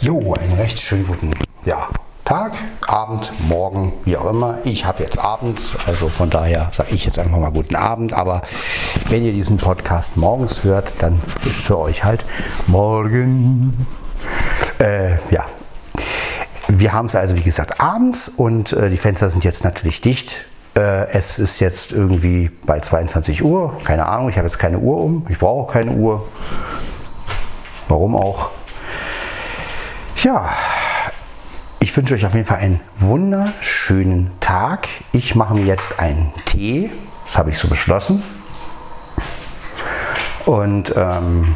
Jo, einen recht schönen guten ja, Tag, Abend, Morgen, wie auch immer. Ich habe jetzt Abend, also von daher sage ich jetzt einfach mal guten Abend. Aber wenn ihr diesen Podcast morgens hört, dann ist für euch halt morgen. Äh, ja, wir haben es also wie gesagt abends und äh, die Fenster sind jetzt natürlich dicht. Äh, es ist jetzt irgendwie bei 22 Uhr, keine Ahnung, ich habe jetzt keine Uhr um, ich brauche keine Uhr. Warum auch? Ja, ich wünsche euch auf jeden Fall einen wunderschönen Tag. Ich mache mir jetzt einen Tee, das habe ich so beschlossen. Und ähm,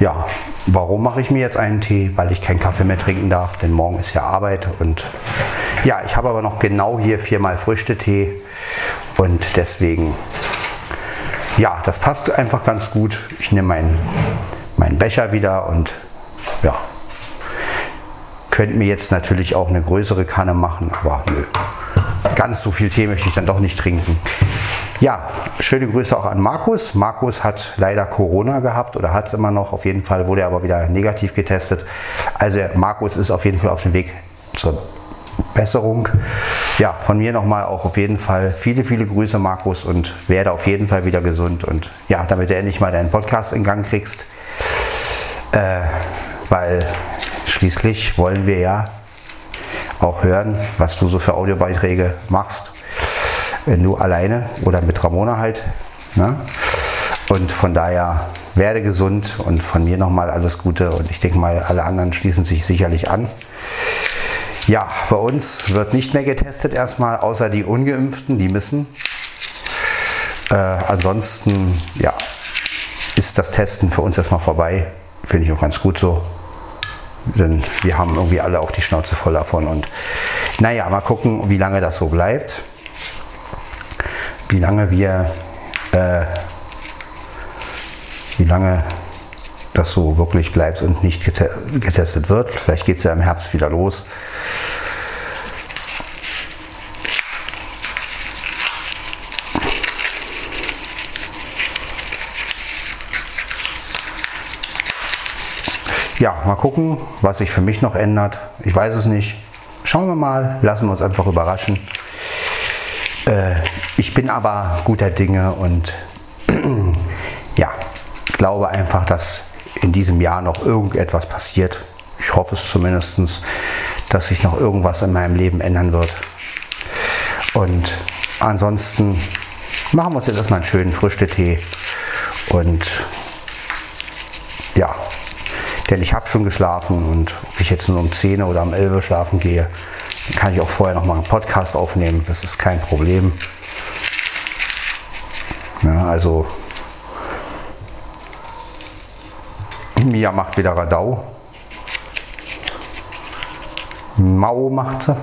ja, warum mache ich mir jetzt einen Tee? Weil ich keinen Kaffee mehr trinken darf, denn morgen ist ja Arbeit. Und ja, ich habe aber noch genau hier viermal Früchtetee und deswegen, ja, das passt einfach ganz gut. Ich nehme meinen meinen Becher wieder und ja, könnte mir jetzt natürlich auch eine größere Kanne machen, aber nö. Ganz so viel Tee möchte ich dann doch nicht trinken. Ja, schöne Grüße auch an Markus. Markus hat leider Corona gehabt oder hat es immer noch. Auf jeden Fall wurde er aber wieder negativ getestet. Also Markus ist auf jeden Fall auf dem Weg zur Besserung. Ja, von mir nochmal auch auf jeden Fall viele, viele Grüße, Markus, und werde auf jeden Fall wieder gesund. Und ja, damit du endlich mal deinen Podcast in Gang kriegst. Äh, weil schließlich wollen wir ja auch hören, was du so für Audiobeiträge machst. Wenn du alleine oder mit Ramona halt. Ne? Und von daher werde gesund und von mir nochmal alles Gute und ich denke mal, alle anderen schließen sich sicherlich an. Ja, bei uns wird nicht mehr getestet erstmal, außer die Ungeimpften, die müssen. Äh, ansonsten, ja, ist das Testen für uns erstmal vorbei. Finde ich auch ganz gut so. Denn wir haben irgendwie alle auch die Schnauze voll davon. Und naja, mal gucken, wie lange das so bleibt. Wie lange wir, äh, wie lange das so wirklich bleibt und nicht getestet wird. Vielleicht geht es ja im Herbst wieder los. Mal gucken, was sich für mich noch ändert. Ich weiß es nicht. Schauen wir mal, lassen wir uns einfach überraschen. Äh, ich bin aber guter Dinge und ja, glaube einfach, dass in diesem Jahr noch irgendetwas passiert. Ich hoffe es zumindest, dass sich noch irgendwas in meinem Leben ändern wird. Und ansonsten machen wir uns jetzt erstmal einen schönen Früchtetee und ja, denn ich habe schon geschlafen und ob ich jetzt nur um 10 oder um 11 Uhr schlafen gehe, dann kann ich auch vorher noch mal einen Podcast aufnehmen. Das ist kein Problem. Ja, also Mia macht wieder Radau. Mao macht sie.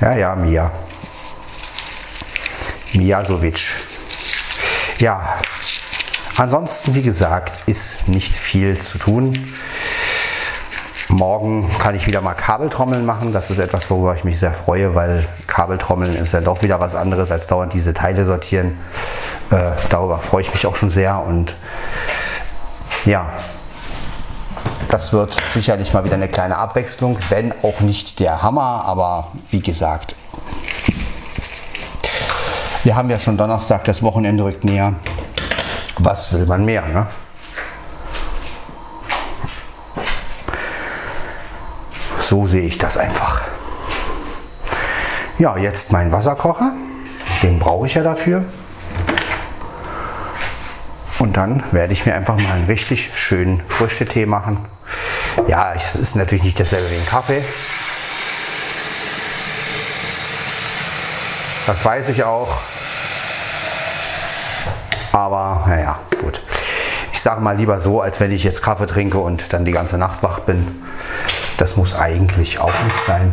Ja, ja, Mia. Miasovic. Ja, Ansonsten, wie gesagt, ist nicht viel zu tun. Morgen kann ich wieder mal Kabeltrommeln machen. Das ist etwas, worüber ich mich sehr freue, weil Kabeltrommeln ist ja doch wieder was anderes als dauernd diese Teile sortieren. Äh, darüber freue ich mich auch schon sehr und ja, das wird sicherlich mal wieder eine kleine Abwechslung, wenn auch nicht der Hammer, aber wie gesagt, wir haben ja schon Donnerstag, das Wochenende rückt näher was will man mehr? Ne? So sehe ich das einfach. Ja, jetzt mein Wasserkocher. Den brauche ich ja dafür. Und dann werde ich mir einfach mal einen richtig schönen Früchtetee machen. Ja, es ist natürlich nicht dasselbe wie ein Kaffee. Das weiß ich auch. Aber naja, gut. Ich sage mal lieber so, als wenn ich jetzt Kaffee trinke und dann die ganze Nacht wach bin. Das muss eigentlich auch nicht sein.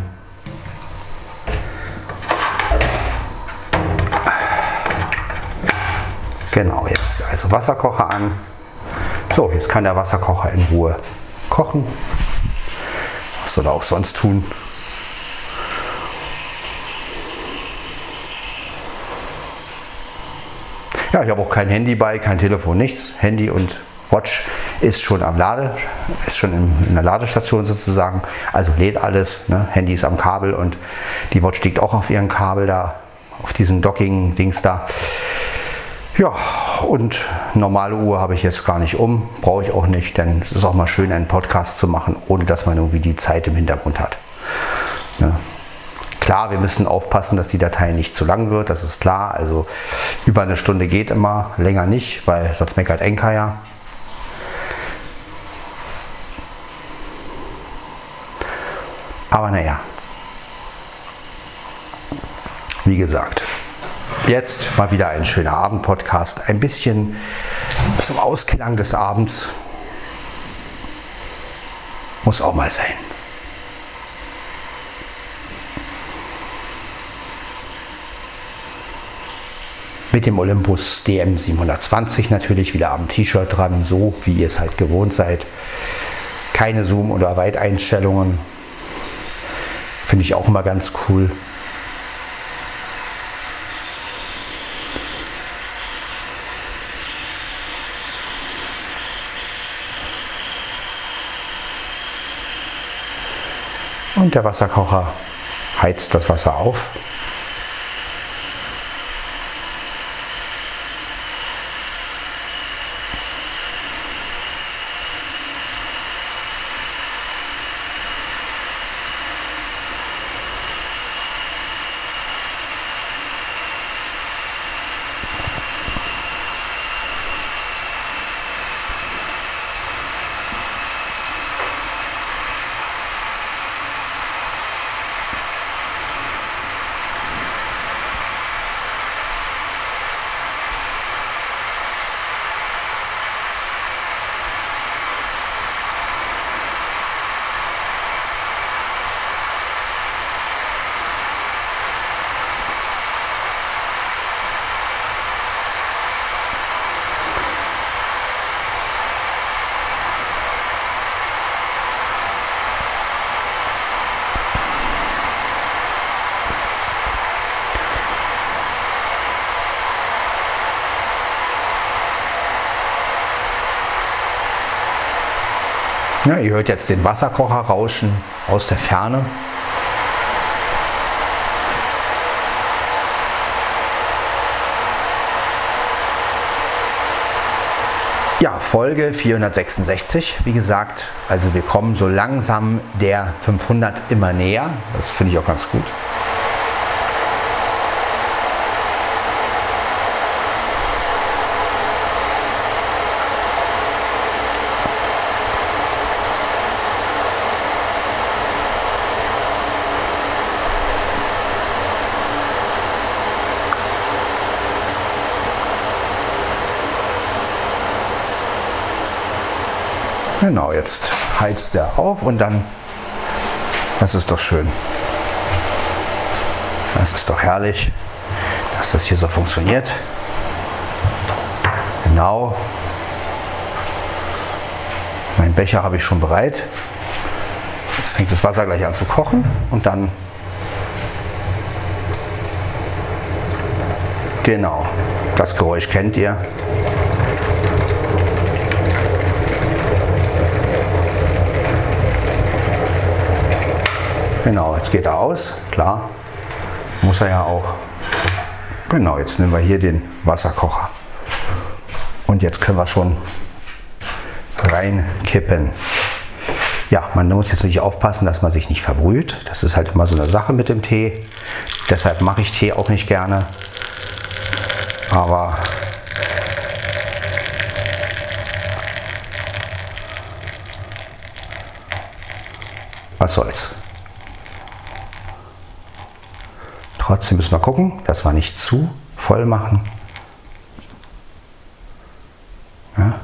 Genau, jetzt also Wasserkocher an. So, jetzt kann der Wasserkocher in Ruhe kochen. Was soll er auch sonst tun? Ja, ich habe auch kein Handy bei, kein Telefon, nichts. Handy und Watch ist schon am Lade, ist schon in, der Ladestation sozusagen. Also lädt alles. Ne? Handy ist am Kabel und die Watch liegt auch auf ihrem Kabel da, auf diesem Docking-Dings da. Ja, und normale Uhr habe ich jetzt gar nicht um, brauche ich auch nicht, denn es ist auch mal schön, einen Podcast zu machen, ohne dass man irgendwie die Zeit im Hintergrund hat. Ne? Klar, wir müssen aufpassen, dass die Datei nicht zu lang wird, das ist klar. Also über eine Stunde geht immer, länger nicht, weil sonst meckert Enka ja. Aber naja, wie gesagt, jetzt mal wieder ein schöner Abendpodcast. Ein bisschen zum Ausklang des Abends. Muss auch mal sein. Mit dem Olympus DM720 natürlich wieder am T-Shirt dran, so wie ihr es halt gewohnt seid. Keine Zoom- oder Weiteinstellungen. Finde ich auch immer ganz cool. Und der Wasserkocher heizt das Wasser auf. Ja, ihr hört jetzt den Wasserkocher rauschen aus der Ferne. Ja, Folge 466, wie gesagt. Also wir kommen so langsam der 500 immer näher. Das finde ich auch ganz gut. Genau, jetzt heizt er auf und dann, das ist doch schön. Das ist doch herrlich, dass das hier so funktioniert. Genau. Mein Becher habe ich schon bereit. Jetzt fängt das Wasser gleich an zu kochen und dann Genau, das Geräusch kennt ihr. Genau, jetzt geht er aus, klar. Muss er ja auch. Genau, jetzt nehmen wir hier den Wasserkocher. Und jetzt können wir schon reinkippen. Ja, man muss jetzt natürlich aufpassen, dass man sich nicht verbrüht. Das ist halt immer so eine Sache mit dem Tee. Deshalb mache ich Tee auch nicht gerne. Aber was soll's. Trotzdem müssen wir gucken, dass wir nicht zu voll machen. Ja.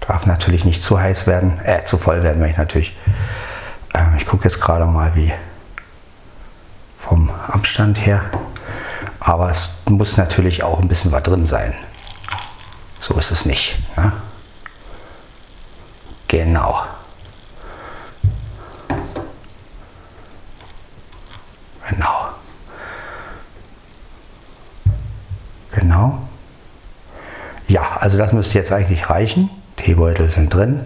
Darf natürlich nicht zu heiß werden, äh, zu voll werden, wenn ich natürlich. Äh, ich gucke jetzt gerade mal, wie vom Abstand her. Aber es muss natürlich auch ein bisschen was drin sein. So ist es nicht. Ja. Genau. Genau. Genau. also das müsste jetzt eigentlich reichen. Teebeutel sind drin.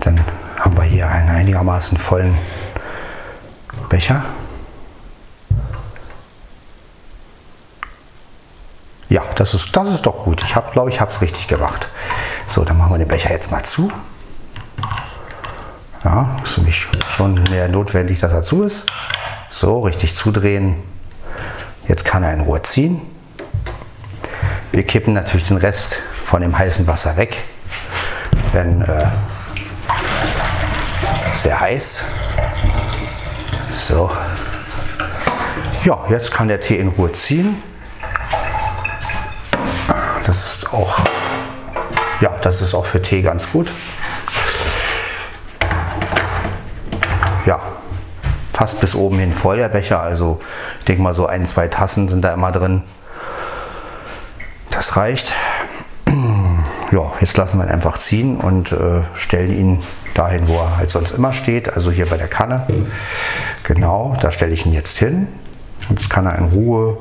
Dann haben wir hier einen einigermaßen vollen Becher. Ja, das ist, das ist doch gut. Ich habe, glaube ich, habe es richtig gemacht. So, dann machen wir den Becher jetzt mal zu. Ja, ist mich schon mehr notwendig, dass er zu ist. So, richtig zudrehen. Jetzt kann er in Ruhe ziehen. Wir kippen natürlich den Rest von dem heißen Wasser weg. Denn äh, sehr heiß. So. Ja, jetzt kann der Tee in Ruhe ziehen. Das ist auch, ja, das ist auch für Tee ganz gut. Ja, fast bis oben hin voll der Becher. Also ich denke mal so ein, zwei Tassen sind da immer drin. Das reicht. Ja, jetzt lassen wir ihn einfach ziehen und äh, stellen ihn dahin, wo er halt sonst immer steht, also hier bei der Kanne. Genau, da stelle ich ihn jetzt hin. Jetzt kann er in Ruhe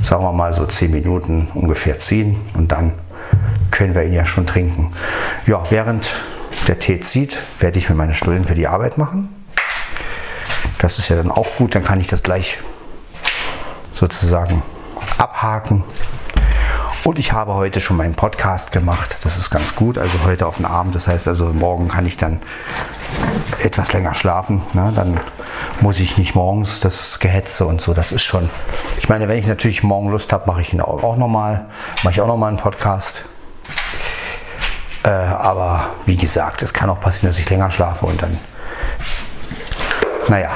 sagen wir mal so 10 Minuten ungefähr ziehen und dann können wir ihn ja schon trinken. Ja, während der Tee zieht, werde ich mir meine Stullen für die Arbeit machen. Das ist ja dann auch gut, dann kann ich das gleich sozusagen abhaken. Und ich habe heute schon meinen Podcast gemacht. Das ist ganz gut. Also heute auf den Abend. Das heißt also, morgen kann ich dann etwas länger schlafen. Ne? Dann muss ich nicht morgens das Gehetze und so. Das ist schon. Ich meine, wenn ich natürlich morgen Lust habe, mache ich ihn auch, nochmal. Mache ich auch nochmal einen Podcast. Äh, aber wie gesagt, es kann auch passieren, dass ich länger schlafe und dann. Naja.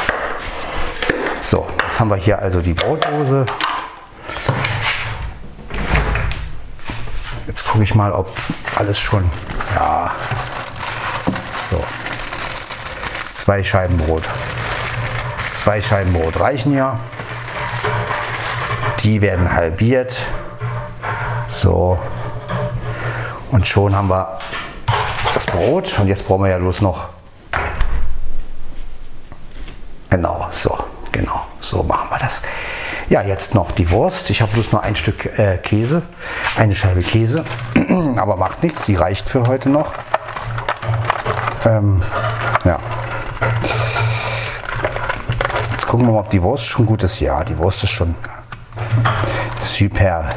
So, jetzt haben wir hier also die Brotdose. Gucke ich mal, ob alles schon. Ja. So. Zwei Scheiben Brot. Zwei Scheiben Brot reichen ja. Die werden halbiert. So. Und schon haben wir das Brot. Und jetzt brauchen wir ja bloß noch. Genau, so. Genau, so machen wir das. Ja, jetzt noch die Wurst. Ich habe bloß noch ein Stück äh, Käse, eine Scheibe Käse, aber macht nichts, die reicht für heute noch. Ähm, ja. Jetzt gucken wir mal, ob die Wurst schon gut ist. Ja, die Wurst ist schon super.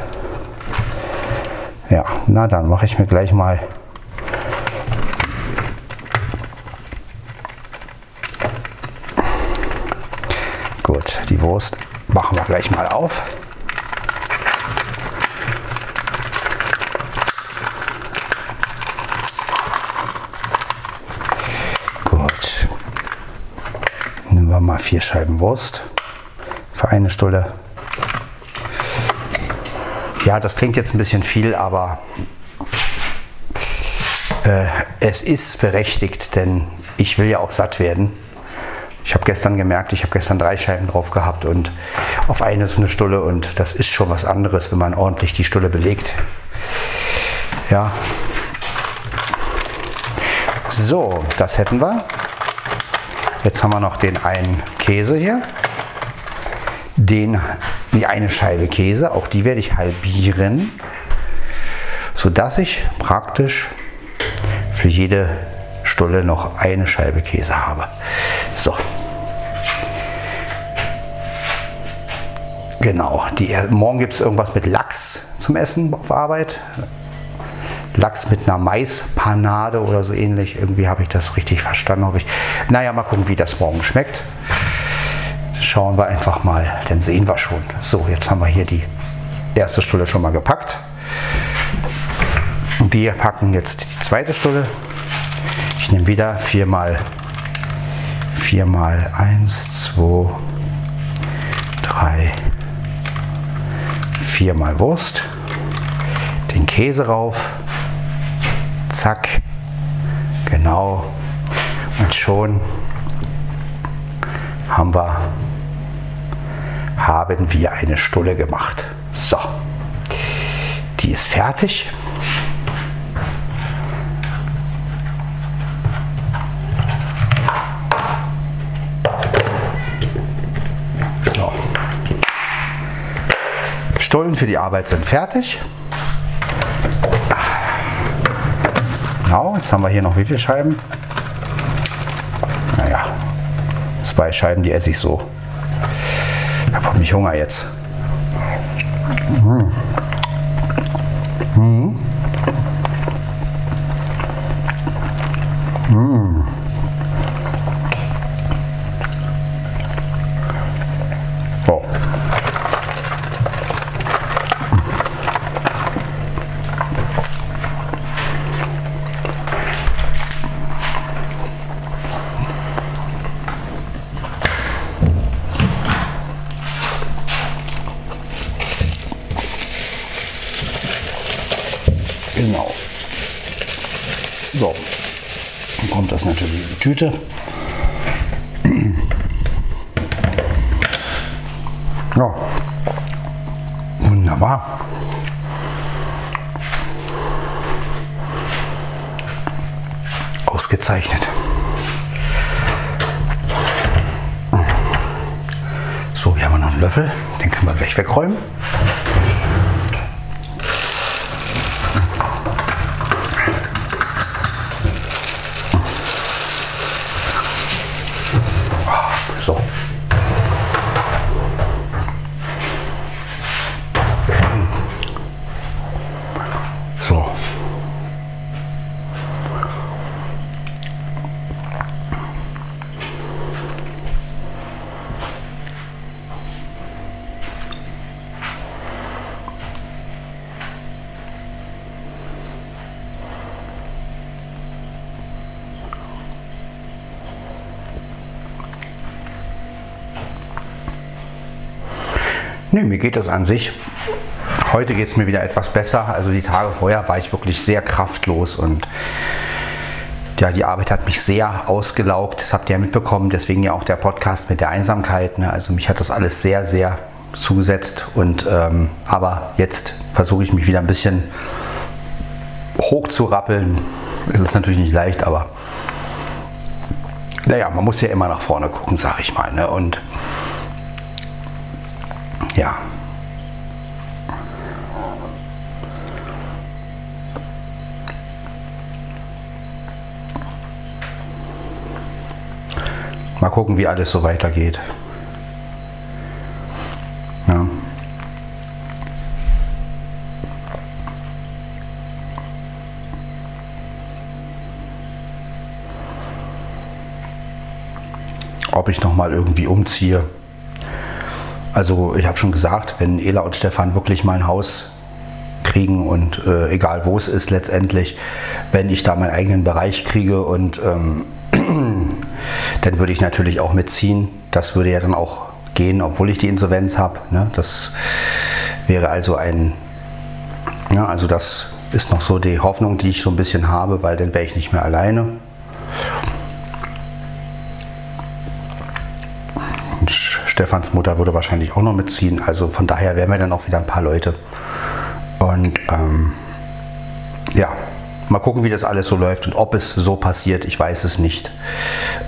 Ja, na dann mache ich mir gleich mal Gut, die Wurst machen wir gleich mal auf. Gut. Nehmen wir mal vier Scheiben Wurst für eine Stulle. Ja, das klingt jetzt ein bisschen viel, aber äh, es ist berechtigt, denn ich will ja auch satt werden. Ich habe gestern gemerkt, ich habe gestern drei Scheiben drauf gehabt und auf eine ist eine Stulle und das ist schon was anderes, wenn man ordentlich die Stulle belegt. Ja. So, das hätten wir. Jetzt haben wir noch den einen Käse hier. Den, die eine Scheibe Käse, auch die werde ich halbieren, sodass ich praktisch für jede Stulle noch eine Scheibe Käse habe. So, Genau. Die, morgen gibt es irgendwas mit Lachs zum Essen auf Arbeit. Lachs mit einer Maispanade oder so ähnlich. Irgendwie habe ich das richtig verstanden, hoffe ich. Naja, mal gucken, wie das morgen schmeckt. Schauen wir einfach mal, dann sehen wir schon. So, jetzt haben wir hier die erste Stulle schon mal gepackt. Und wir packen jetzt die zweite Stulle. Ich nehme wieder viermal, viermal eins, zwei, drei, viermal Wurst, den Käse rauf, zack, genau, und schon haben wir, haben wir eine Stulle gemacht. So, die ist fertig. Rollen für die Arbeit sind fertig. Genau, jetzt haben wir hier noch wie viele Scheiben? Naja, zwei Scheiben, die esse ich so. Ich habe mich Hunger jetzt. Mmh. Tüte. Ja. Wunderbar. Ausgezeichnet. So, hier haben wir noch einen Löffel. Den können wir gleich wegräumen. Mir geht das an sich. Heute geht es mir wieder etwas besser. Also die Tage vorher war ich wirklich sehr kraftlos und ja, die Arbeit hat mich sehr ausgelaugt. Das habt ihr ja mitbekommen. Deswegen ja auch der Podcast mit der Einsamkeit. Ne? Also mich hat das alles sehr, sehr zugesetzt. Und ähm, aber jetzt versuche ich mich wieder ein bisschen hoch zu rappeln. Es ist natürlich nicht leicht, aber naja, man muss ja immer nach vorne gucken, sag ich mal. Ne? Und Mal gucken, wie alles so weitergeht. Ja. Ob ich noch mal irgendwie umziehe. Also ich habe schon gesagt, wenn Ela und Stefan wirklich mal ein Haus kriegen und äh, egal wo es ist letztendlich, wenn ich da meinen eigenen Bereich kriege und ähm, dann würde ich natürlich auch mitziehen. Das würde ja dann auch gehen, obwohl ich die Insolvenz habe. Ne? Das wäre also ein, ja, also das ist noch so die Hoffnung, die ich so ein bisschen habe, weil dann wäre ich nicht mehr alleine. Und Stefans Mutter würde wahrscheinlich auch noch mitziehen. Also von daher wären wir dann auch wieder ein paar Leute. Und ähm, ja, mal gucken, wie das alles so läuft und ob es so passiert, ich weiß es nicht.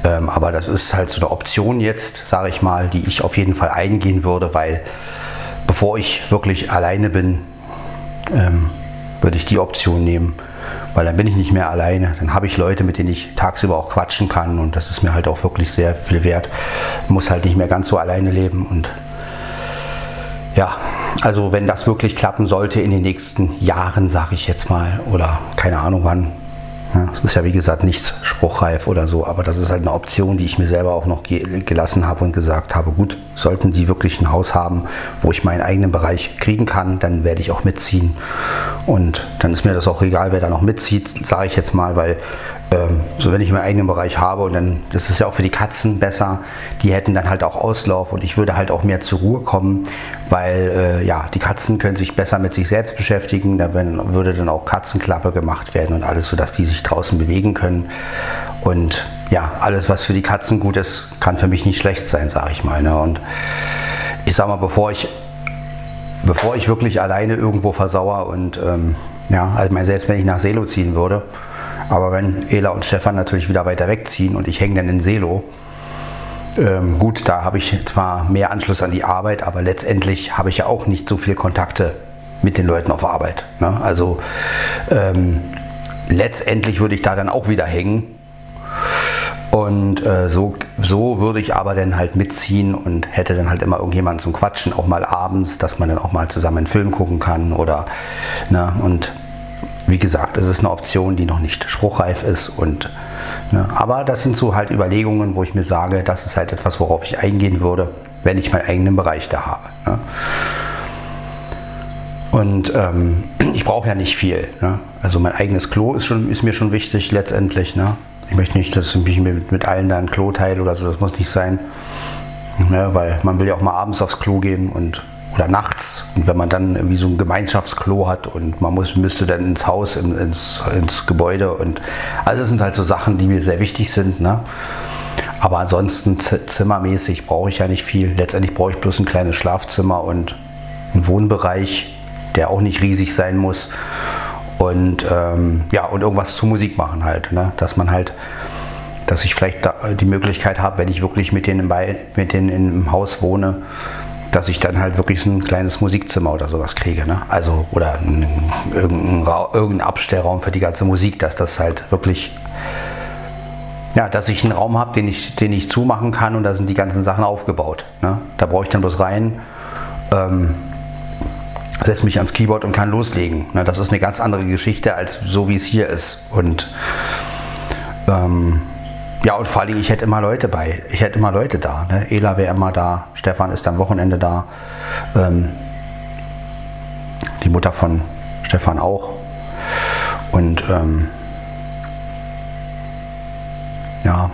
Ähm, aber das ist halt so eine Option jetzt, sage ich mal, die ich auf jeden Fall eingehen würde, weil bevor ich wirklich alleine bin, ähm, würde ich die Option nehmen, weil dann bin ich nicht mehr alleine. Dann habe ich Leute, mit denen ich tagsüber auch quatschen kann und das ist mir halt auch wirklich sehr viel wert. Muss halt nicht mehr ganz so alleine leben und ja, also wenn das wirklich klappen sollte in den nächsten Jahren, sage ich jetzt mal, oder keine Ahnung wann. Ja, das ist ja wie gesagt nichts spruchreif oder so, aber das ist halt eine Option, die ich mir selber auch noch ge gelassen habe und gesagt habe, gut, sollten die wirklich ein Haus haben, wo ich meinen eigenen Bereich kriegen kann, dann werde ich auch mitziehen. Und dann ist mir das auch egal, wer da noch mitzieht, sage ich jetzt mal, weil ähm, so wenn ich meinen eigenen Bereich habe und dann, das ist ja auch für die Katzen besser, die hätten dann halt auch Auslauf und ich würde halt auch mehr zur Ruhe kommen, weil äh, ja, die Katzen können sich besser mit sich selbst beschäftigen, da wenn, würde dann auch Katzenklappe gemacht werden und alles, sodass die sich draußen bewegen können und ja, alles, was für die Katzen gut ist, kann für mich nicht schlecht sein, sage ich mal. Ne? Und ich sag mal, bevor ich, bevor ich wirklich alleine irgendwo versauere und ähm, ja, also selbst wenn ich nach Selo ziehen würde, aber wenn Ela und Stefan natürlich wieder weiter wegziehen und ich hänge dann in Selo, ähm, gut, da habe ich zwar mehr Anschluss an die Arbeit, aber letztendlich habe ich ja auch nicht so viele Kontakte mit den Leuten auf Arbeit. Ne? Also ähm, letztendlich würde ich da dann auch wieder hängen. Und äh, so, so würde ich aber dann halt mitziehen und hätte dann halt immer irgendjemanden zum Quatschen, auch mal abends, dass man dann auch mal zusammen einen Film gucken kann oder, ne, und wie gesagt, es ist eine Option, die noch nicht spruchreif ist und, ne, aber das sind so halt Überlegungen, wo ich mir sage, das ist halt etwas, worauf ich eingehen würde, wenn ich meinen eigenen Bereich da habe. Ne. Und ähm, ich brauche ja nicht viel. Ne? Also mein eigenes Klo ist, schon, ist mir schon wichtig letztendlich. Ne? Ich möchte nicht, dass ich mit, mit allen da ein Klo teile oder so, das muss nicht sein. Ne? Weil man will ja auch mal abends aufs Klo gehen und oder nachts. Und wenn man dann irgendwie so ein Gemeinschaftsklo hat und man muss, müsste dann ins Haus, in, ins, ins Gebäude und also das sind halt so Sachen, die mir sehr wichtig sind. Ne? Aber ansonsten zimmermäßig brauche ich ja nicht viel. Letztendlich brauche ich bloß ein kleines Schlafzimmer und einen Wohnbereich der auch nicht riesig sein muss. Und ähm, ja, und irgendwas zur Musik machen halt. Ne? Dass man halt, dass ich vielleicht die Möglichkeit habe, wenn ich wirklich mit denen, bei, mit denen im Haus wohne, dass ich dann halt wirklich ein kleines Musikzimmer oder sowas kriege. Ne? Also, oder irgendein, irgendein Abstellraum für die ganze Musik, dass das halt wirklich ja, dass ich einen Raum habe, den ich, den ich zumachen kann und da sind die ganzen Sachen aufgebaut. Ne? Da brauche ich dann bloß rein. Ähm, setze mich ans Keyboard und kann loslegen. Na, das ist eine ganz andere Geschichte als so wie es hier ist. Und ähm, ja, und vor allem, ich hätte immer Leute bei. Ich hätte immer Leute da. Ne? Ela wäre immer da, Stefan ist am Wochenende da. Ähm, die Mutter von Stefan auch. Und ähm, ja,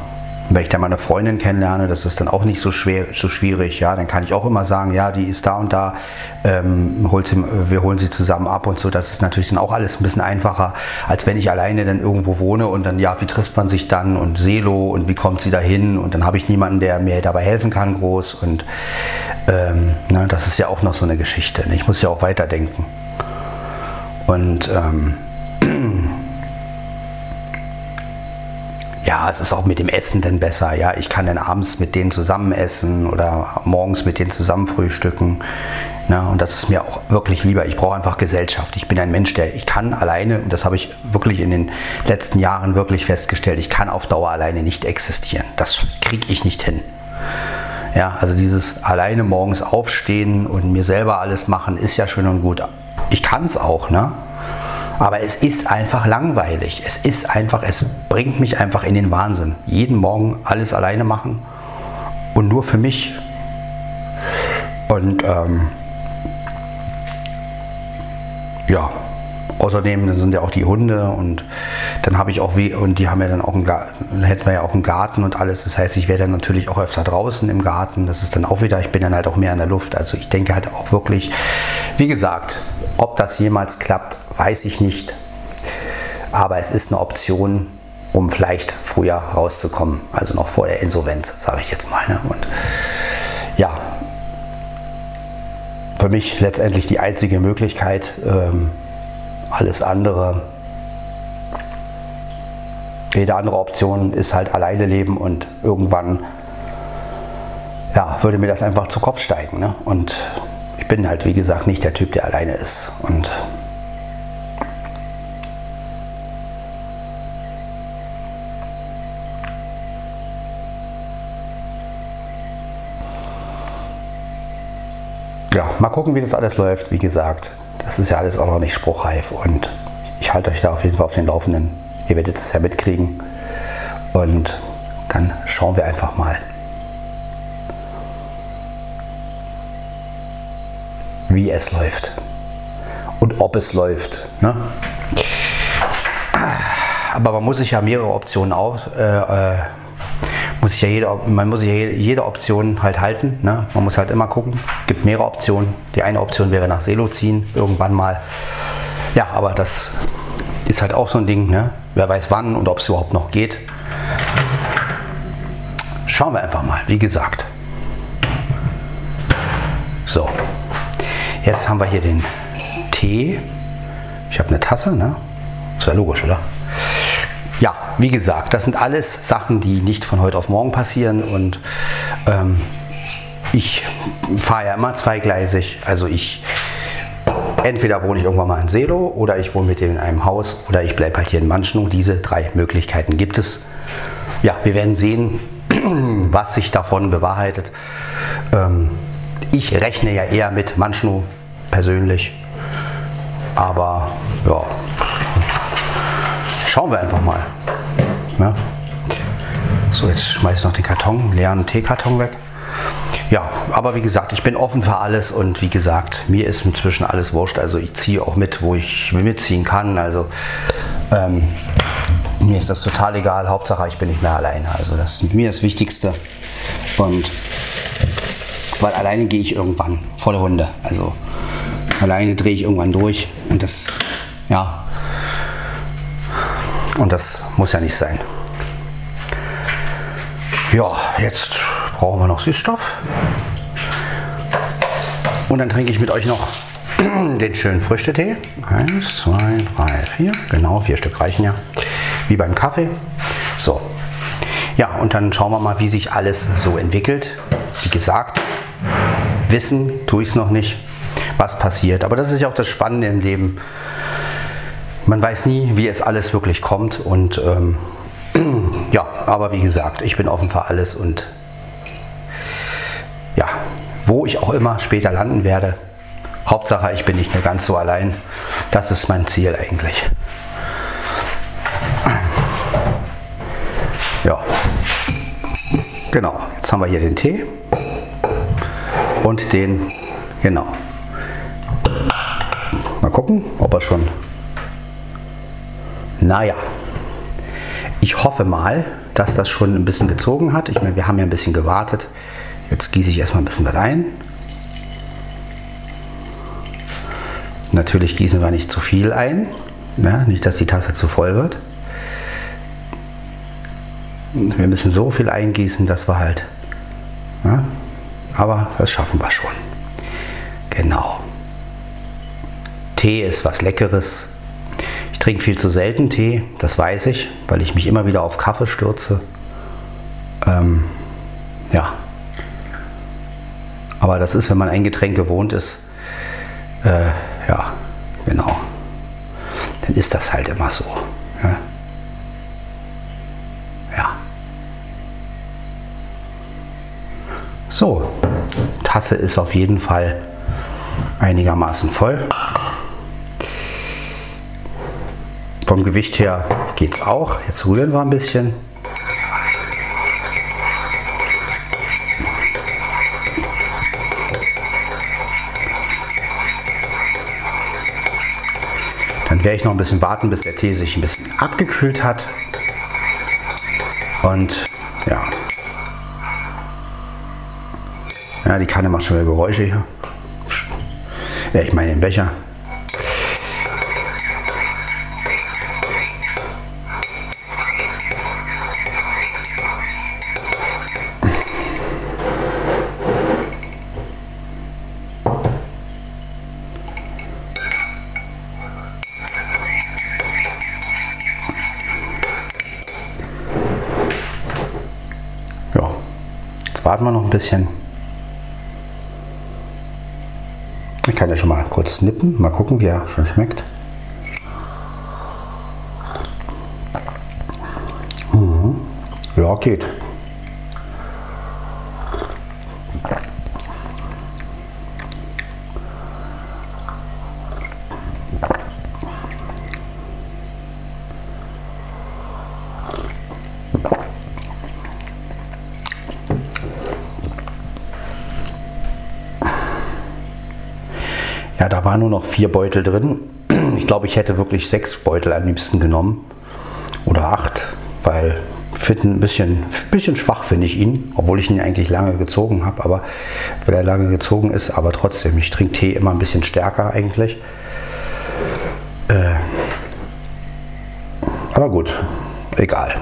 wenn ich dann meine Freundin kennenlerne, das ist dann auch nicht so schwer, so schwierig. Ja, dann kann ich auch immer sagen, ja, die ist da und da, ähm, holt sie, wir holen sie zusammen ab und so. Das ist natürlich dann auch alles ein bisschen einfacher, als wenn ich alleine dann irgendwo wohne und dann, ja, wie trifft man sich dann und Selo und wie kommt sie dahin und dann habe ich niemanden, der mir dabei helfen kann, groß und ähm, ne, das ist ja auch noch so eine Geschichte. Ich muss ja auch weiterdenken. Und ähm, ja, es ist auch mit dem Essen dann besser. Ja, ich kann dann abends mit denen zusammen essen oder morgens mit denen zusammen frühstücken. Na, und das ist mir auch wirklich lieber. Ich brauche einfach Gesellschaft. Ich bin ein Mensch, der ich kann alleine, und das habe ich wirklich in den letzten Jahren wirklich festgestellt, ich kann auf Dauer alleine nicht existieren. Das kriege ich nicht hin. Ja, also dieses alleine morgens aufstehen und mir selber alles machen, ist ja schön und gut. Ich kann es auch, ne? Aber es ist einfach langweilig. Es ist einfach, es bringt mich einfach in den Wahnsinn. Jeden Morgen alles alleine machen und nur für mich. Und ähm, ja, außerdem sind ja auch die Hunde und dann habe ich auch wie und die haben ja dann auch einen Garten, hätten wir ja auch einen Garten und alles. Das heißt, ich wäre dann natürlich auch öfter draußen im Garten. Das ist dann auch wieder, ich bin dann halt auch mehr in der Luft. Also ich denke halt auch wirklich, wie gesagt, ob das jemals klappt, weiß ich nicht. Aber es ist eine Option, um vielleicht früher rauszukommen. Also noch vor der Insolvenz, sage ich jetzt mal. Ne? Und ja, für mich letztendlich die einzige Möglichkeit. Ähm, alles andere, jede andere Option ist halt alleine leben und irgendwann ja, würde mir das einfach zu Kopf steigen. Ne? Und ich bin halt, wie gesagt, nicht der Typ, der alleine ist. Und ja, mal gucken, wie das alles läuft. Wie gesagt, das ist ja alles auch noch nicht spruchreif und ich halte euch da auf jeden Fall auf den Laufenden. Ihr werdet es ja mitkriegen und dann schauen wir einfach mal, wie es läuft und ob es läuft. Ne? Aber man muss sich ja mehrere Optionen aus, äh, äh, muss sich ja jede, man muss sich ja jede Option halt halten. Ne? Man muss halt immer gucken. Es gibt mehrere Optionen. Die eine Option wäre nach Selo ziehen, irgendwann mal. Ja, aber das ist halt auch so ein Ding. Ne? Wer weiß wann und ob es überhaupt noch geht. Schauen wir einfach mal, wie gesagt. So, jetzt haben wir hier den Tee. Ich habe eine Tasse, ne? Ist ja logisch, oder? ja, wie gesagt, das sind alles Sachen, die nicht von heute auf morgen passieren und ähm, ich fahre ja immer zweigleisig. Also ich entweder wohne ich irgendwann mal in Selo oder ich wohne mit dem in einem Haus oder ich bleibe halt hier in Manschnow. Diese drei Möglichkeiten gibt es. Ja, wir werden sehen, was sich davon bewahrheitet. Ähm, ich rechne ja eher mit Manschnow persönlich. Aber ja, schauen wir einfach mal. Ja. So, jetzt schmeiße ich noch den Karton, leeren Teekarton weg. Ja, aber wie gesagt, ich bin offen für alles und wie gesagt, mir ist inzwischen alles wurscht. Also ich ziehe auch mit, wo ich mitziehen kann. Also ähm, mir ist das total egal. Hauptsache, ich bin nicht mehr alleine. Also das ist mir das Wichtigste. Und weil alleine gehe ich irgendwann volle Runde. Also alleine drehe ich irgendwann durch und das, ja, und das muss ja nicht sein. Ja, jetzt brauchen wir noch Süßstoff. Und dann trinke ich mit euch noch den schönen Früchtetee. Eins, zwei, drei, vier. Genau, vier Stück reichen ja. Wie beim Kaffee. So. Ja, und dann schauen wir mal, wie sich alles so entwickelt. Wie gesagt, wissen tue ich es noch nicht, was passiert. Aber das ist ja auch das Spannende im Leben. Man weiß nie, wie es alles wirklich kommt. Und ähm, ja, aber wie gesagt, ich bin offen für alles und ja, wo ich auch immer später landen werde. Hauptsache, ich bin nicht mehr ganz so allein. Das ist mein Ziel eigentlich. Ja, genau. Jetzt haben wir hier den Tee und den, genau. Mal gucken, ob er schon. Naja, ich hoffe mal, dass das schon ein bisschen gezogen hat. Ich meine, wir haben ja ein bisschen gewartet. Jetzt gieße ich erstmal ein bisschen was ein. Natürlich gießen wir nicht zu viel ein, ne? nicht dass die Tasse zu voll wird. Wir müssen so viel eingießen, dass wir halt. Ne? Aber das schaffen wir schon. Genau. Tee ist was Leckeres. Ich trinke viel zu selten Tee, das weiß ich, weil ich mich immer wieder auf Kaffee stürze. Ähm, ja. Aber das ist, wenn man ein Getränk gewohnt ist, äh, ja, genau. Dann ist das halt immer so. Ja. ja. So, Tasse ist auf jeden Fall einigermaßen voll. Vom Gewicht her geht es auch. Jetzt rühren wir ein bisschen. Dann werde ich noch ein bisschen warten, bis der Tee sich ein bisschen abgekühlt hat. Und ja. Ja, die Kanne macht schon Geräusche hier. Ja, ich meine den Becher. Ja, jetzt warten wir noch ein bisschen. Ich kann ja schon mal kurz nippen, mal gucken, wie er schon schmeckt. Mhm. Ja, geht. Ja, da waren nur noch vier Beutel drin. Ich glaube, ich hätte wirklich sechs Beutel am liebsten genommen. Oder acht, weil fit ein bisschen, bisschen schwach finde ich ihn, obwohl ich ihn eigentlich lange gezogen habe, aber weil er lange gezogen ist, aber trotzdem, ich trinke Tee immer ein bisschen stärker eigentlich. Äh, aber gut, egal.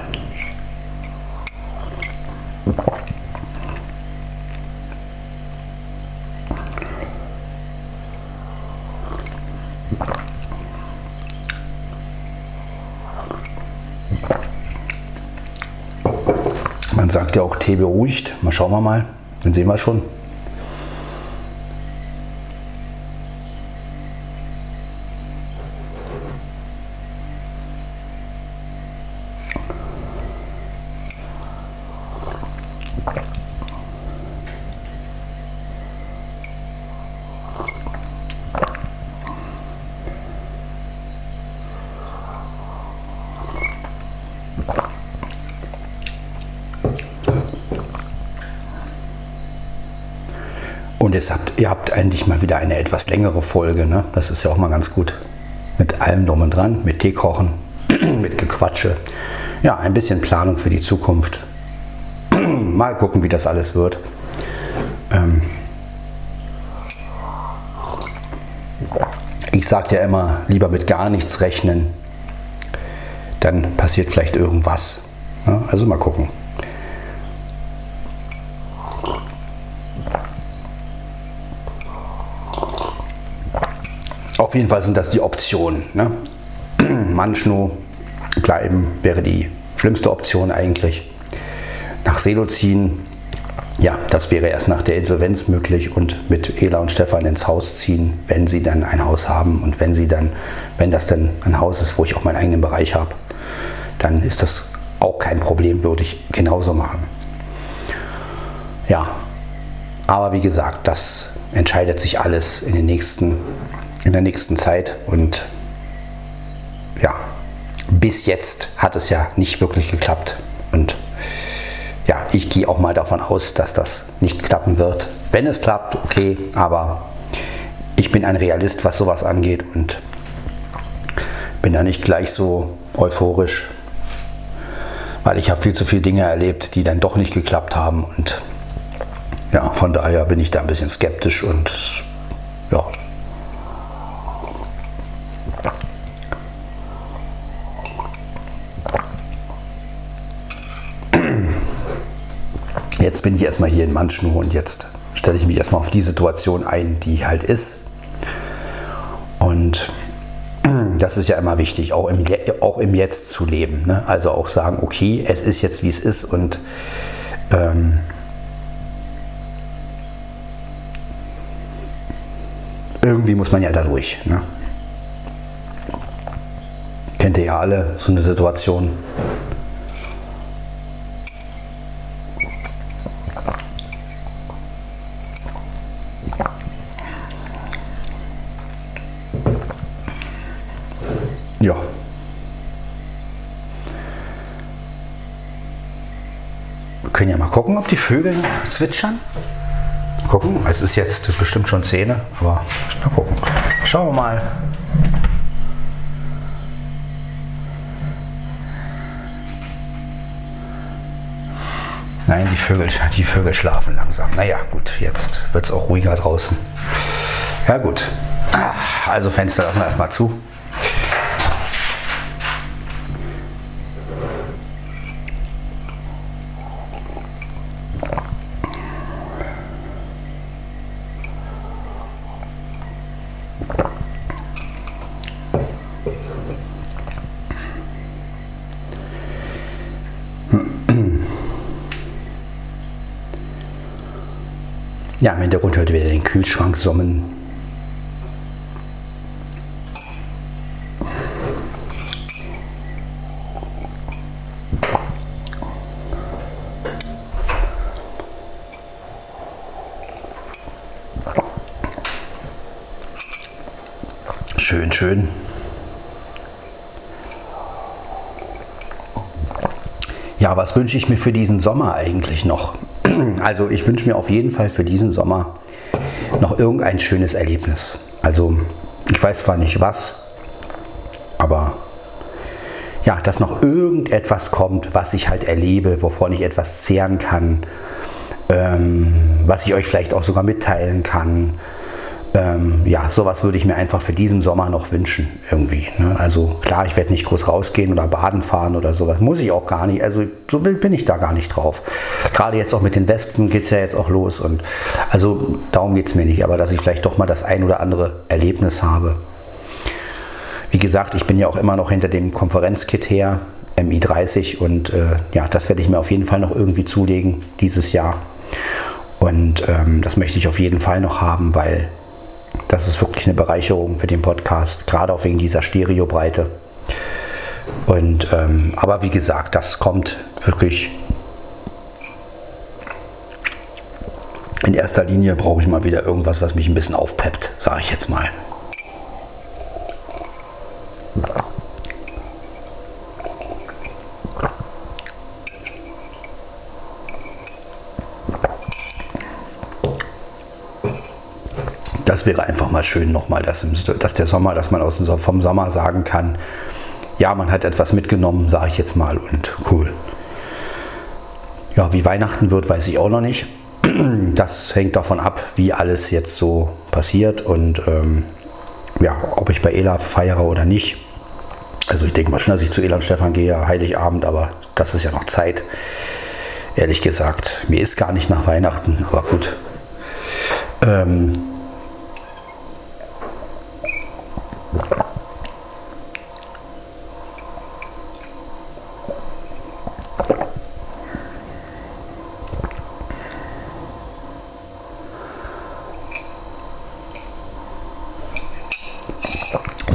Ja auch Tee beruhigt. Mal schauen wir mal. Dann sehen wir schon. Habt, ihr habt eigentlich mal wieder eine etwas längere Folge. Ne? Das ist ja auch mal ganz gut. Mit allem drum und dran, mit Tee kochen, mit Gequatsche. Ja, ein bisschen Planung für die Zukunft. mal gucken, wie das alles wird. Ähm ich sage ja immer, lieber mit gar nichts rechnen. Dann passiert vielleicht irgendwas. Ja, also mal gucken. Auf jeden Fall sind das die Optionen. Ne? Manchno bleiben wäre die schlimmste Option eigentlich. Nach Selo ziehen, ja, das wäre erst nach der Insolvenz möglich und mit Ela und Stefan ins Haus ziehen, wenn sie dann ein Haus haben und wenn sie dann, wenn das dann ein Haus ist, wo ich auch meinen eigenen Bereich habe, dann ist das auch kein Problem, würde ich genauso machen. Ja, aber wie gesagt, das entscheidet sich alles in den nächsten in der nächsten Zeit. Und ja, bis jetzt hat es ja nicht wirklich geklappt. Und ja, ich gehe auch mal davon aus, dass das nicht klappen wird. Wenn es klappt, okay, aber ich bin ein Realist, was sowas angeht und bin da nicht gleich so euphorisch, weil ich habe viel zu viele Dinge erlebt, die dann doch nicht geklappt haben und ja, von daher bin ich da ein bisschen skeptisch und ja, jetzt bin ich erstmal hier in Manschnu und jetzt stelle ich mich erstmal auf die Situation ein, die halt ist. Und das ist ja immer wichtig, auch im, auch im Jetzt zu leben. Ne? Also auch sagen, okay, es ist jetzt, wie es ist und ähm, irgendwie muss man ja da durch. Ne? Kennt ihr ja alle so eine Situation. Gucken, ob die Vögel zwitschern. Gucken, es ist jetzt bestimmt schon Zähne, aber mal gucken. Schauen wir mal. Nein, die Vögel, die Vögel schlafen langsam. Naja, gut, jetzt wird es auch ruhiger draußen. Ja gut, also Fenster lassen wir erstmal zu. Ja, im Hintergrund hört ihr wieder den Kühlschrank summen. Schön, schön. Ja, was wünsche ich mir für diesen Sommer eigentlich noch? Also ich wünsche mir auf jeden Fall für diesen Sommer noch irgendein schönes Erlebnis. Also ich weiß zwar nicht was, aber ja, dass noch irgendetwas kommt, was ich halt erlebe, wovon ich etwas zehren kann, ähm, was ich euch vielleicht auch sogar mitteilen kann, ähm, ja, sowas würde ich mir einfach für diesen Sommer noch wünschen, irgendwie. Ne? Also klar, ich werde nicht groß rausgehen oder baden fahren oder sowas. Muss ich auch gar nicht. Also so wild bin ich da gar nicht drauf. Gerade jetzt auch mit den Wespen geht es ja jetzt auch los. Und also darum geht es mir nicht, aber dass ich vielleicht doch mal das ein oder andere Erlebnis habe. Wie gesagt, ich bin ja auch immer noch hinter dem Konferenzkit her, MI30 und äh, ja, das werde ich mir auf jeden Fall noch irgendwie zulegen dieses Jahr. Und ähm, das möchte ich auf jeden Fall noch haben, weil das ist wirklich eine Bereicherung für den Podcast, gerade auch wegen dieser Stereobreite. Und ähm, aber wie gesagt, das kommt wirklich. In erster Linie brauche ich mal wieder irgendwas, was mich ein bisschen aufpeppt, sage ich jetzt mal. das wäre einfach mal schön nochmal, dass, dass der Sommer, dass man aus vom Sommer sagen kann, ja, man hat etwas mitgenommen, sage ich jetzt mal, und cool. Ja, wie Weihnachten wird, weiß ich auch noch nicht. Das hängt davon ab, wie alles jetzt so passiert und ähm, ja, ob ich bei Ela feiere oder nicht. Also ich denke mal schon, dass ich zu Ela und Stefan gehe, Heiligabend, aber das ist ja noch Zeit. Ehrlich gesagt, mir ist gar nicht nach Weihnachten, aber gut. Ähm,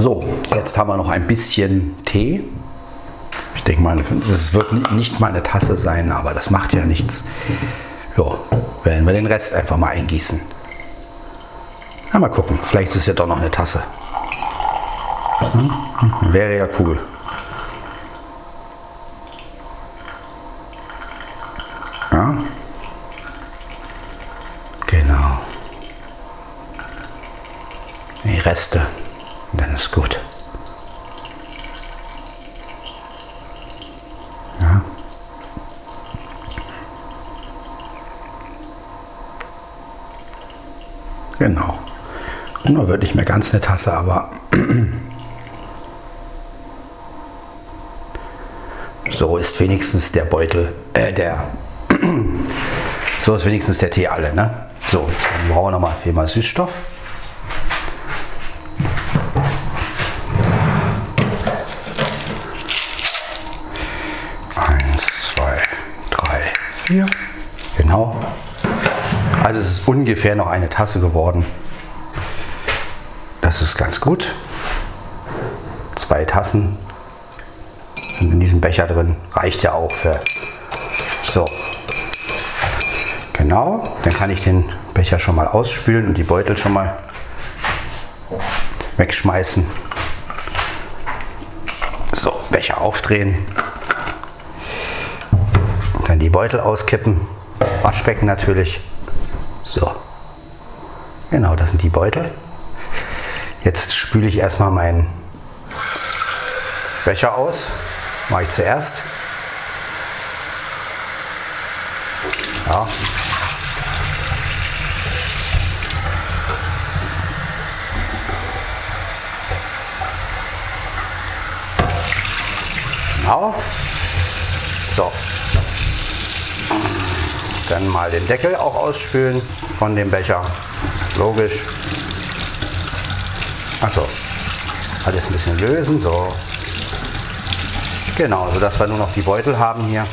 So, jetzt haben wir noch ein bisschen Tee. Ich denke mal, es wird nicht mal eine Tasse sein, aber das macht ja nichts. Ja, werden wir den Rest einfach mal eingießen. Ja, mal gucken, vielleicht ist es ja doch noch eine Tasse. Hm? Wäre ja cool. Ja. Genau. Die Reste dann ist gut. Genau. Nur wird nicht mehr ganz eine Tasse, aber so ist wenigstens der Beutel, äh, der, so ist wenigstens der Tee alle, ne? So, dann brauchen wir nochmal viermal Süßstoff. Hier. Genau. Also es ist ungefähr noch eine Tasse geworden. Das ist ganz gut. Zwei Tassen in diesem Becher drin. Reicht ja auch für. So. Genau. Dann kann ich den Becher schon mal ausspülen und die Beutel schon mal wegschmeißen. So, Becher aufdrehen die Beutel auskippen. Waschbecken natürlich. Genau, das sind die Beutel. Jetzt spüle ich erstmal meinen Becher aus. Mache ich zuerst. Ja. Genau. So, dann mal den Deckel auch ausspülen von dem Becher. Logisch. Achso. Alles ein bisschen lösen. So. Genau, sodass wir nur noch die Beutel haben hier.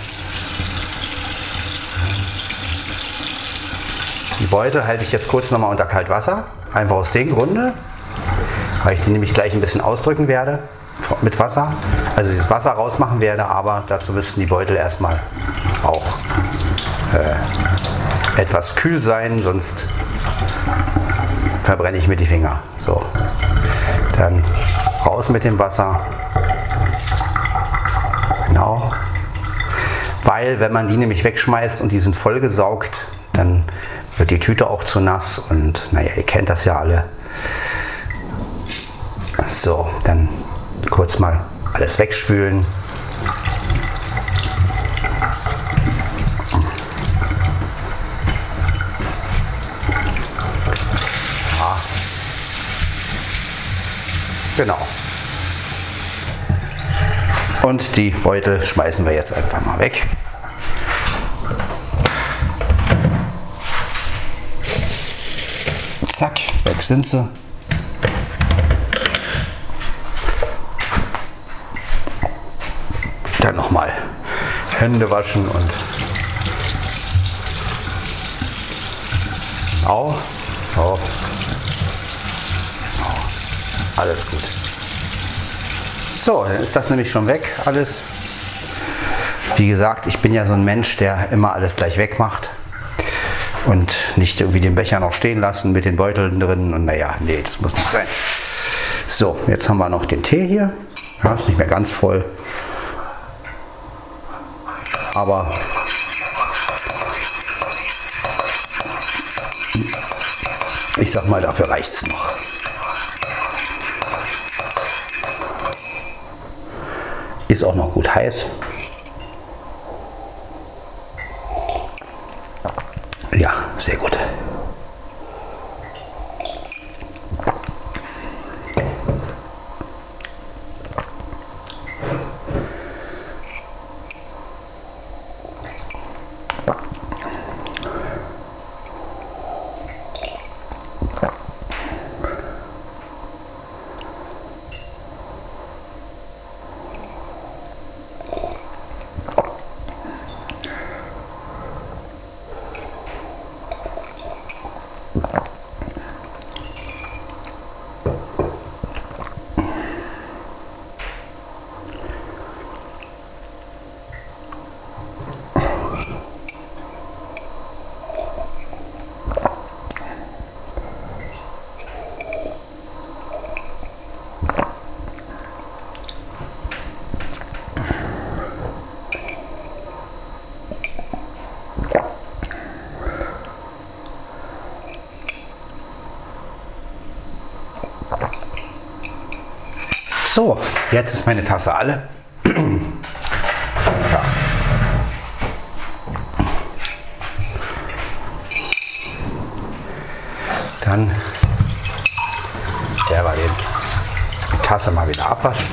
Die Beutel halte ich jetzt kurz nochmal unter Kaltwasser. Einfach aus dem Grunde, weil ich die nämlich gleich ein bisschen ausdrücken werde mit Wasser. Also das Wasser rausmachen werde, aber dazu müssen die Beutel erstmal auch äh, etwas kühl sein, sonst verbrenne ich mir die Finger. So, dann raus mit dem Wasser. Genau. Weil wenn man die nämlich wegschmeißt und die sind vollgesaugt, dann wird die Tüte auch zu nass und naja, ihr kennt das ja alle. So, dann kurz mal alles wegspülen. Genau. Und die Beutel schmeißen wir jetzt einfach mal weg. Zack, weg sind sie. Dann nochmal Hände waschen und auch. Oh. Alles gut. So, dann ist das nämlich schon weg, alles. Wie gesagt, ich bin ja so ein Mensch, der immer alles gleich wegmacht und nicht irgendwie den Becher noch stehen lassen mit den Beuteln drin. Und naja, nee, das muss nicht sein. So, jetzt haben wir noch den Tee hier. Ja, ist nicht mehr ganz voll. Aber Ich sag mal, dafür reicht es noch. Ist auch noch gut heiß. Ja, sehr gut. So, jetzt ist meine Tasse alle. ja. Dann der war die Tasse mal wieder abwaschen.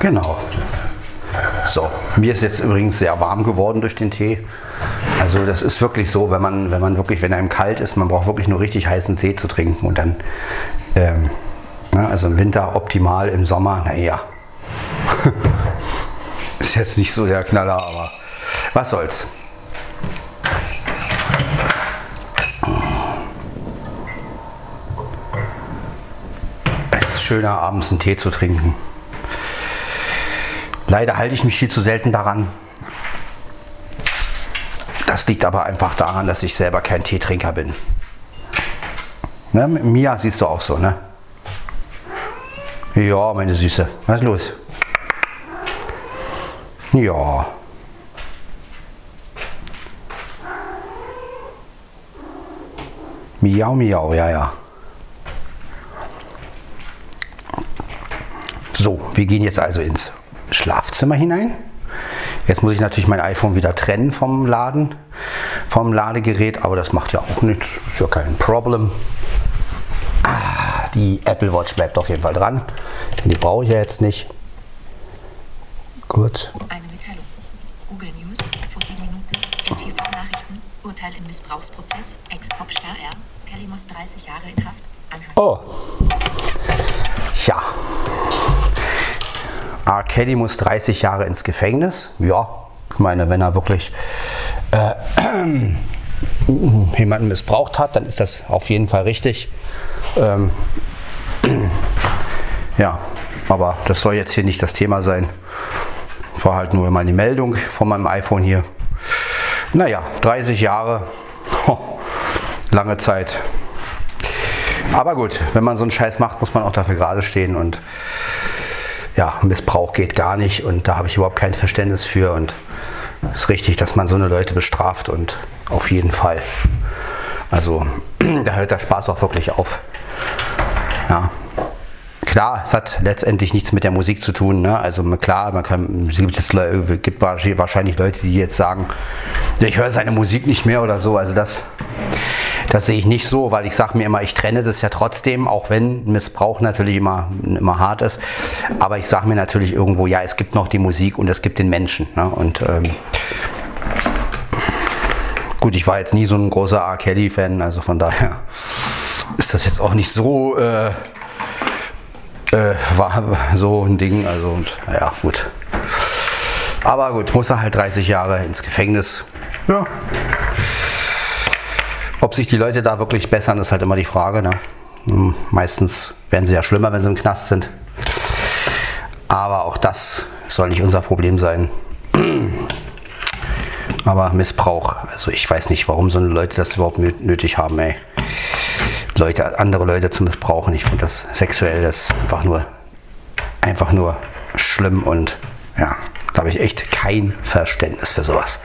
Genau. Mir ist jetzt übrigens sehr warm geworden durch den Tee. Also das ist wirklich so, wenn man, wenn man wirklich, wenn einem kalt ist, man braucht wirklich nur richtig heißen Tee zu trinken und dann, ähm, na, also im Winter optimal, im Sommer, naja. ist jetzt nicht so der Knaller, aber was soll's. Es ist schöner, abends einen Tee zu trinken. Leider halte ich mich viel zu selten daran. Das liegt aber einfach daran, dass ich selber kein Teetrinker bin. Ne, Mia siehst du auch so, ne? Ja, meine Süße. Was ist los? Ja. Miau, miau, ja, ja. So, wir gehen jetzt also ins Schlafzimmer hinein. Jetzt muss ich natürlich mein iPhone wieder trennen vom Laden, vom Ladegerät, aber das macht ja auch nichts, ist ja kein Problem. Ah, die Apple Watch bleibt auf jeden Fall dran, denn die brauche ich ja jetzt nicht. Gut. Eine Mitteilung. Google News, vor sieben Minuten, NTV-Nachrichten, Urteil im Missbrauchsprozess, Ex-Popstar R, Kelly muss 30 Jahre in Haft, Anhang. Oh. Ja. R. Kelly muss 30 Jahre ins Gefängnis. Ja, ich meine, wenn er wirklich äh, jemanden missbraucht hat, dann ist das auf jeden Fall richtig. Ähm, ja, aber das soll jetzt hier nicht das Thema sein. War halt nur mal die Meldung von meinem iPhone hier. Naja, 30 Jahre, lange Zeit. Aber gut, wenn man so einen Scheiß macht, muss man auch dafür gerade stehen und ja, Missbrauch geht gar nicht und da habe ich überhaupt kein Verständnis für und es ist richtig, dass man so eine Leute bestraft und auf jeden Fall. Also da hört der Spaß auch wirklich auf. Ja. Klar, es hat letztendlich nichts mit der Musik zu tun. Ne? Also klar, man kann, es gibt, gibt wahrscheinlich Leute, die jetzt sagen, ich höre seine Musik nicht mehr oder so. Also das das sehe ich nicht so, weil ich sage mir immer, ich trenne das ja trotzdem, auch wenn Missbrauch natürlich immer, immer hart ist. Aber ich sage mir natürlich irgendwo, ja, es gibt noch die Musik und es gibt den Menschen. Ne? Und ähm, gut, ich war jetzt nie so ein großer R. Kelly-Fan, also von daher ist das jetzt auch nicht so, äh, äh, war so ein Ding. Also und ja, gut. Aber gut, muss er halt 30 Jahre ins Gefängnis. Ja. Ob sich die Leute da wirklich bessern, ist halt immer die Frage. Ne? Hm, meistens werden sie ja schlimmer, wenn sie im Knast sind. Aber auch das soll nicht unser Problem sein. Aber Missbrauch, also ich weiß nicht, warum so Leute das überhaupt nötig haben, ey. Leute, andere Leute zu missbrauchen. Ich finde das sexuell, das ist einfach nur, einfach nur schlimm und ja, da habe ich echt kein Verständnis für sowas.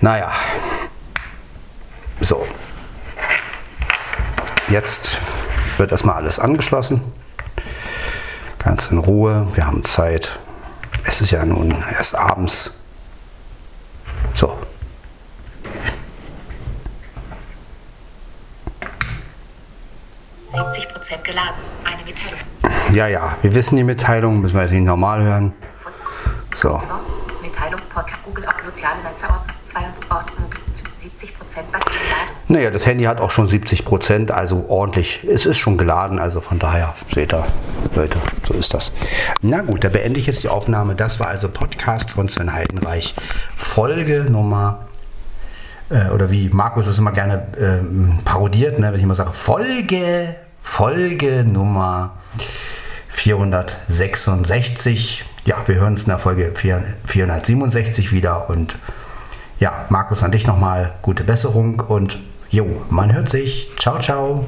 Naja, so. Jetzt wird erstmal alles angeschlossen. Ganz in Ruhe. Wir haben Zeit. Es ist ja nun erst abends. So. Prozent geladen. Eine Mitteilung. Ja, ja, wir wissen die Mitteilung, müssen wir jetzt nicht normal hören. So. Mitteilung, Podcast, Google, soziale Netze, 70 Prozent Batterie geladen. Naja, das Handy hat auch schon 70 Prozent, also ordentlich. Es ist schon geladen, also von daher, seht ihr, Leute, so ist das. Na gut, da beende ich jetzt die Aufnahme. Das war also Podcast von Sven Heidenreich. Folge Nummer äh, oder wie Markus es immer gerne ähm, parodiert, ne, wenn ich immer sage, Folge Folge Nummer 466. Ja, wir hören uns in der Folge 467 wieder und ja, Markus, an dich nochmal gute Besserung und jo, man hört sich. Ciao, ciao.